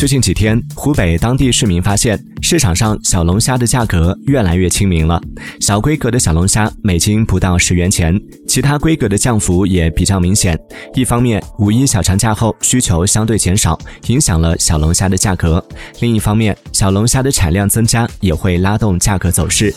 最近几天湖北当地市民发现市场上小龙虾的价格越来越亲民了小规格的小龙虾每斤不到十元钱其他规格的降幅也比较明显一方面五一小长假后需求相对减少影响了小龙虾的价格另一方面小龙虾的产量增加也会拉动价格走势。